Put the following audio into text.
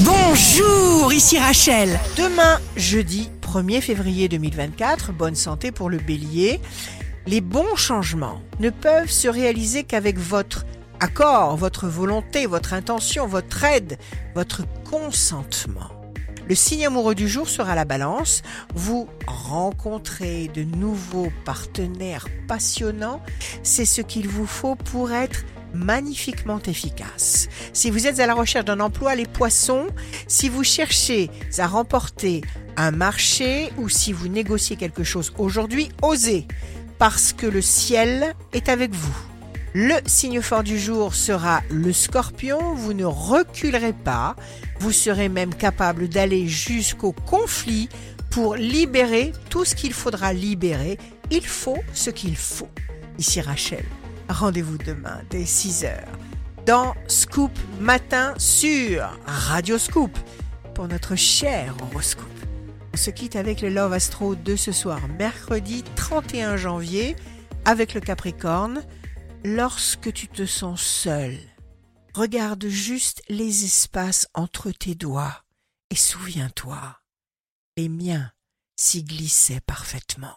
Bonjour, ici Rachel. Demain, jeudi 1er février 2024, bonne santé pour le bélier. Les bons changements ne peuvent se réaliser qu'avec votre accord, votre volonté, votre intention, votre aide, votre consentement. Le signe amoureux du jour sera la balance. Vous rencontrez de nouveaux partenaires passionnants. C'est ce qu'il vous faut pour être magnifiquement efficace. Si vous êtes à la recherche d'un emploi, les poissons, si vous cherchez à remporter un marché ou si vous négociez quelque chose aujourd'hui, osez, parce que le ciel est avec vous. Le signe fort du jour sera le scorpion, vous ne reculerez pas, vous serez même capable d'aller jusqu'au conflit pour libérer tout ce qu'il faudra libérer. Il faut ce qu'il faut. Ici Rachel, rendez-vous demain dès 6h dans Scoop Matin sur Radio Scoop pour notre cher horoscope. On se quitte avec le Love Astro de ce soir, mercredi 31 janvier, avec le Capricorne. Lorsque tu te sens seul, regarde juste les espaces entre tes doigts et souviens-toi, les miens s'y glissaient parfaitement.